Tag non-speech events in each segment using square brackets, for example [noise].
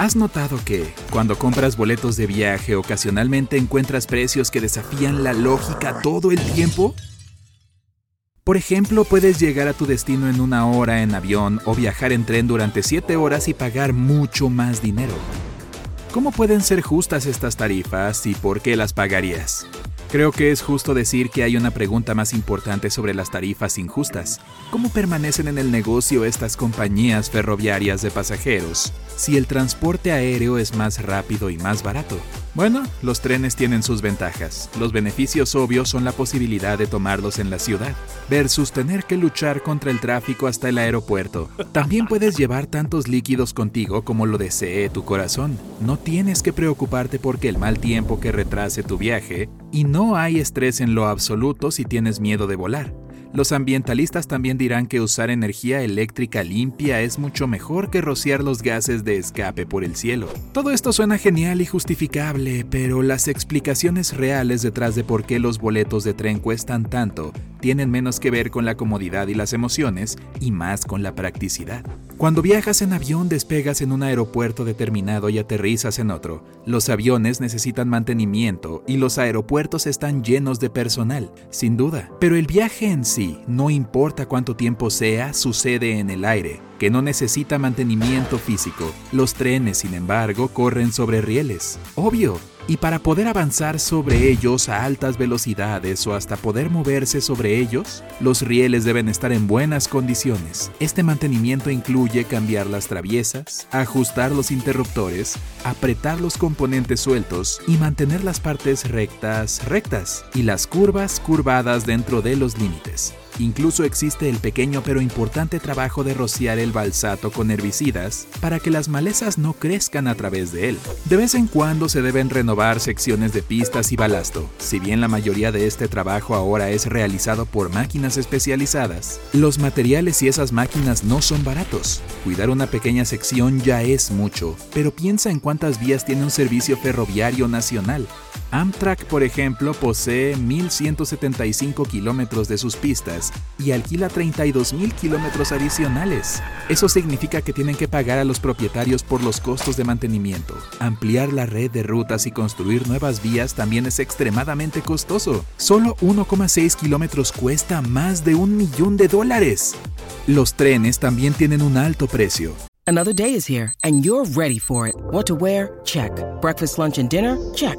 ¿Has notado que, cuando compras boletos de viaje, ocasionalmente encuentras precios que desafían la lógica todo el tiempo? Por ejemplo, puedes llegar a tu destino en una hora en avión o viajar en tren durante 7 horas y pagar mucho más dinero. ¿Cómo pueden ser justas estas tarifas y por qué las pagarías? Creo que es justo decir que hay una pregunta más importante sobre las tarifas injustas. ¿Cómo permanecen en el negocio estas compañías ferroviarias de pasajeros si el transporte aéreo es más rápido y más barato? Bueno, los trenes tienen sus ventajas. Los beneficios obvios son la posibilidad de tomarlos en la ciudad, versus tener que luchar contra el tráfico hasta el aeropuerto. También puedes llevar tantos líquidos contigo como lo desee tu corazón. No tienes que preocuparte porque el mal tiempo que retrase tu viaje, y no hay estrés en lo absoluto si tienes miedo de volar. Los ambientalistas también dirán que usar energía eléctrica limpia es mucho mejor que rociar los gases de escape por el cielo. Todo esto suena genial y justificable, pero las explicaciones reales detrás de por qué los boletos de tren cuestan tanto tienen menos que ver con la comodidad y las emociones y más con la practicidad. Cuando viajas en avión despegas en un aeropuerto determinado y aterrizas en otro. Los aviones necesitan mantenimiento y los aeropuertos están llenos de personal, sin duda. Pero el viaje en sí, no importa cuánto tiempo sea, sucede en el aire que no necesita mantenimiento físico. Los trenes, sin embargo, corren sobre rieles. Obvio. Y para poder avanzar sobre ellos a altas velocidades o hasta poder moverse sobre ellos, los rieles deben estar en buenas condiciones. Este mantenimiento incluye cambiar las traviesas, ajustar los interruptores, apretar los componentes sueltos y mantener las partes rectas rectas y las curvas curvadas dentro de los límites. Incluso existe el pequeño pero importante trabajo de rociar el balsato con herbicidas para que las malezas no crezcan a través de él. De vez en cuando se deben renovar secciones de pistas y balasto. Si bien la mayoría de este trabajo ahora es realizado por máquinas especializadas, los materiales y esas máquinas no son baratos. Cuidar una pequeña sección ya es mucho, pero piensa en cuántas vías tiene un servicio ferroviario nacional. Amtrak, por ejemplo, posee 1.175 kilómetros de sus pistas y alquila 32.000 kilómetros adicionales. Eso significa que tienen que pagar a los propietarios por los costos de mantenimiento. Ampliar la red de rutas y construir nuevas vías también es extremadamente costoso. Solo 1,6 kilómetros cuesta más de un millón de dólares. Los trenes también tienen un alto precio. Another day is here and you're ready for it. What to wear? Check. Breakfast, lunch, and dinner? Check.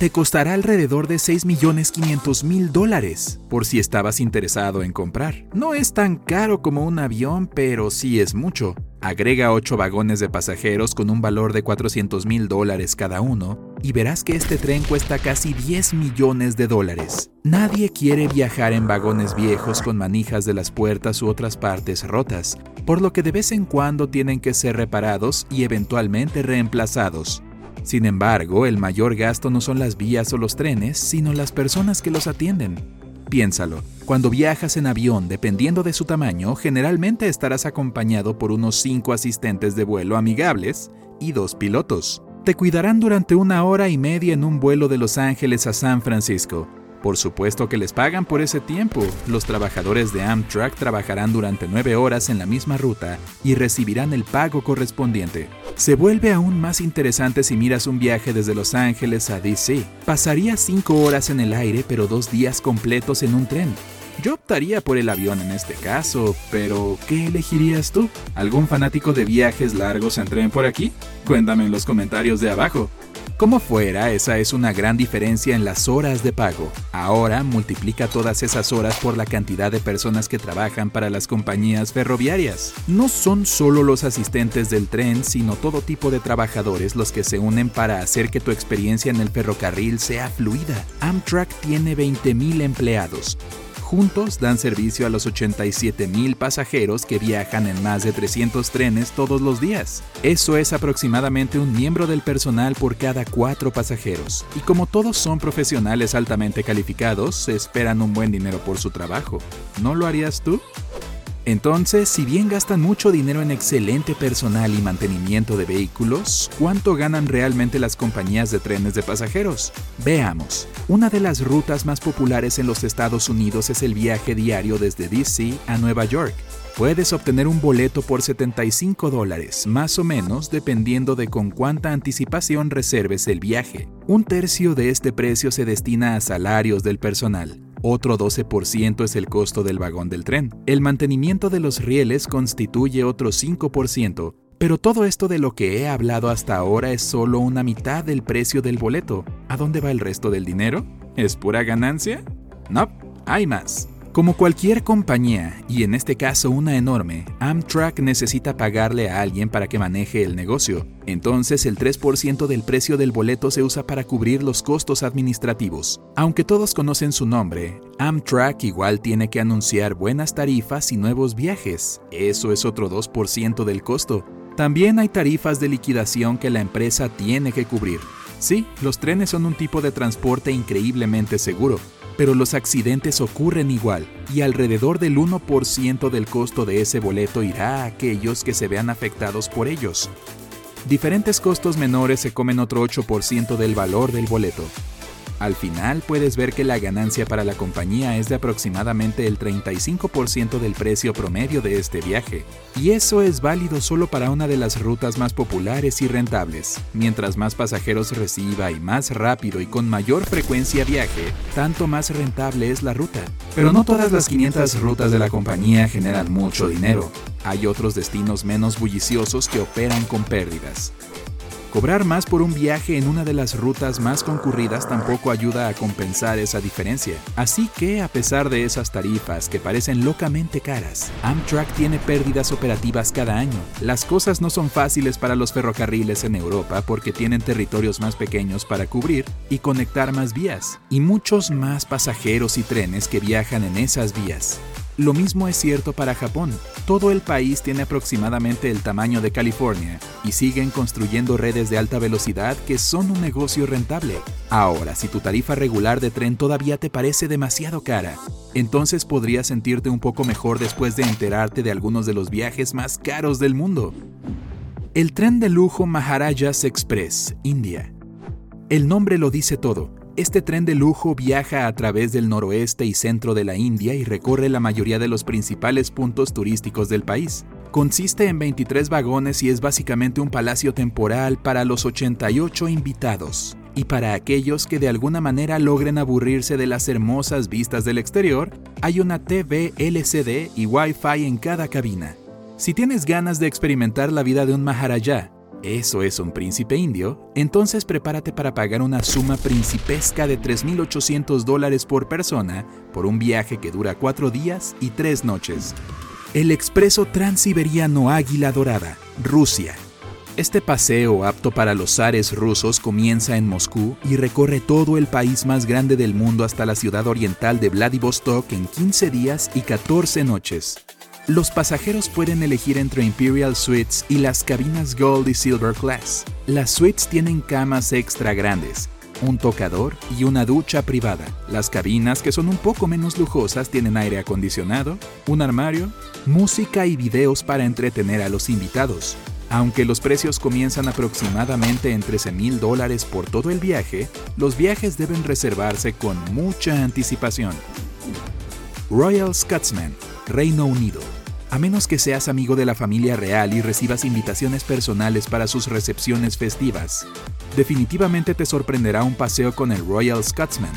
te costará alrededor de 6.500.000 dólares, por si estabas interesado en comprar. No es tan caro como un avión, pero sí es mucho. Agrega 8 vagones de pasajeros con un valor de 400 mil dólares cada uno y verás que este tren cuesta casi 10 millones de dólares. Nadie quiere viajar en vagones viejos con manijas de las puertas u otras partes rotas, por lo que de vez en cuando tienen que ser reparados y eventualmente reemplazados. Sin embargo, el mayor gasto no son las vías o los trenes, sino las personas que los atienden. Piénsalo, cuando viajas en avión, dependiendo de su tamaño, generalmente estarás acompañado por unos 5 asistentes de vuelo amigables y dos pilotos. Te cuidarán durante una hora y media en un vuelo de Los Ángeles a San Francisco, por supuesto que les pagan por ese tiempo. Los trabajadores de Amtrak trabajarán durante nueve horas en la misma ruta y recibirán el pago correspondiente. Se vuelve aún más interesante si miras un viaje desde Los Ángeles a DC. Pasarías cinco horas en el aire pero dos días completos en un tren. Yo optaría por el avión en este caso, pero ¿qué elegirías tú? ¿Algún fanático de viajes largos en tren por aquí? Cuéntame en los comentarios de abajo. Como fuera, esa es una gran diferencia en las horas de pago. Ahora multiplica todas esas horas por la cantidad de personas que trabajan para las compañías ferroviarias. No son solo los asistentes del tren, sino todo tipo de trabajadores los que se unen para hacer que tu experiencia en el ferrocarril sea fluida. Amtrak tiene 20.000 empleados, Juntos dan servicio a los 87 mil pasajeros que viajan en más de 300 trenes todos los días. Eso es aproximadamente un miembro del personal por cada cuatro pasajeros. Y como todos son profesionales altamente calificados, se esperan un buen dinero por su trabajo. ¿No lo harías tú? Entonces, si bien gastan mucho dinero en excelente personal y mantenimiento de vehículos, ¿cuánto ganan realmente las compañías de trenes de pasajeros? Veamos. Una de las rutas más populares en los Estados Unidos es el viaje diario desde DC a Nueva York. Puedes obtener un boleto por 75 dólares, más o menos, dependiendo de con cuánta anticipación reserves el viaje. Un tercio de este precio se destina a salarios del personal. Otro 12% es el costo del vagón del tren. El mantenimiento de los rieles constituye otro 5%, pero todo esto de lo que he hablado hasta ahora es solo una mitad del precio del boleto. ¿A dónde va el resto del dinero? ¿Es pura ganancia? No, hay más. Como cualquier compañía, y en este caso una enorme, Amtrak necesita pagarle a alguien para que maneje el negocio. Entonces el 3% del precio del boleto se usa para cubrir los costos administrativos. Aunque todos conocen su nombre, Amtrak igual tiene que anunciar buenas tarifas y nuevos viajes. Eso es otro 2% del costo. También hay tarifas de liquidación que la empresa tiene que cubrir. Sí, los trenes son un tipo de transporte increíblemente seguro, pero los accidentes ocurren igual y alrededor del 1% del costo de ese boleto irá a aquellos que se vean afectados por ellos. Diferentes costos menores se comen otro 8% del valor del boleto. Al final puedes ver que la ganancia para la compañía es de aproximadamente el 35% del precio promedio de este viaje, y eso es válido solo para una de las rutas más populares y rentables. Mientras más pasajeros reciba y más rápido y con mayor frecuencia viaje, tanto más rentable es la ruta. Pero no todas las 500 rutas de la compañía generan mucho dinero. Hay otros destinos menos bulliciosos que operan con pérdidas. Cobrar más por un viaje en una de las rutas más concurridas tampoco ayuda a compensar esa diferencia. Así que, a pesar de esas tarifas que parecen locamente caras, Amtrak tiene pérdidas operativas cada año. Las cosas no son fáciles para los ferrocarriles en Europa porque tienen territorios más pequeños para cubrir y conectar más vías, y muchos más pasajeros y trenes que viajan en esas vías. Lo mismo es cierto para Japón. Todo el país tiene aproximadamente el tamaño de California y siguen construyendo redes de alta velocidad que son un negocio rentable. Ahora, si tu tarifa regular de tren todavía te parece demasiado cara, entonces podrías sentirte un poco mejor después de enterarte de algunos de los viajes más caros del mundo. El tren de lujo Maharajas Express, India. El nombre lo dice todo este tren de lujo viaja a través del noroeste y centro de la India y recorre la mayoría de los principales puntos turísticos del país. Consiste en 23 vagones y es básicamente un palacio temporal para los 88 invitados. Y para aquellos que de alguna manera logren aburrirse de las hermosas vistas del exterior, hay una TV LCD y Wi-Fi en cada cabina. Si tienes ganas de experimentar la vida de un Maharaja, eso es un príncipe indio, entonces prepárate para pagar una suma principesca de 3.800 dólares por persona por un viaje que dura cuatro días y tres noches. El expreso transiberiano Águila Dorada, Rusia. Este paseo apto para los zares rusos comienza en Moscú y recorre todo el país más grande del mundo hasta la ciudad oriental de Vladivostok en 15 días y 14 noches. Los pasajeros pueden elegir entre Imperial Suites y las cabinas Gold y Silver Class. Las suites tienen camas extra grandes, un tocador y una ducha privada. Las cabinas, que son un poco menos lujosas, tienen aire acondicionado, un armario, música y videos para entretener a los invitados. Aunque los precios comienzan aproximadamente en 13 mil dólares por todo el viaje, los viajes deben reservarse con mucha anticipación. Royal Scotsman, Reino Unido. A menos que seas amigo de la familia real y recibas invitaciones personales para sus recepciones festivas, definitivamente te sorprenderá un paseo con el Royal Scotsman.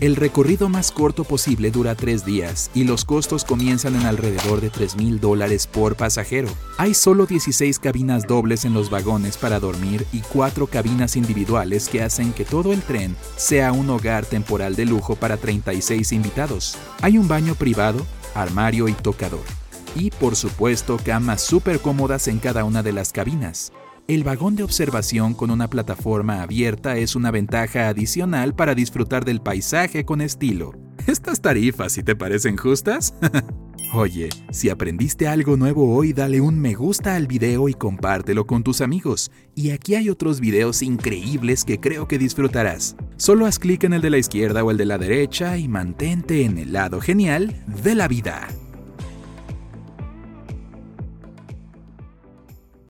El recorrido más corto posible dura tres días y los costos comienzan en alrededor de 3 mil dólares por pasajero. Hay solo 16 cabinas dobles en los vagones para dormir y cuatro cabinas individuales que hacen que todo el tren sea un hogar temporal de lujo para 36 invitados. Hay un baño privado, armario y tocador. Y por supuesto camas súper cómodas en cada una de las cabinas. El vagón de observación con una plataforma abierta es una ventaja adicional para disfrutar del paisaje con estilo. ¿Estas tarifas si te parecen justas? [laughs] Oye, si aprendiste algo nuevo hoy, dale un me gusta al video y compártelo con tus amigos. Y aquí hay otros videos increíbles que creo que disfrutarás. Solo haz clic en el de la izquierda o el de la derecha y mantente en el lado genial de la vida.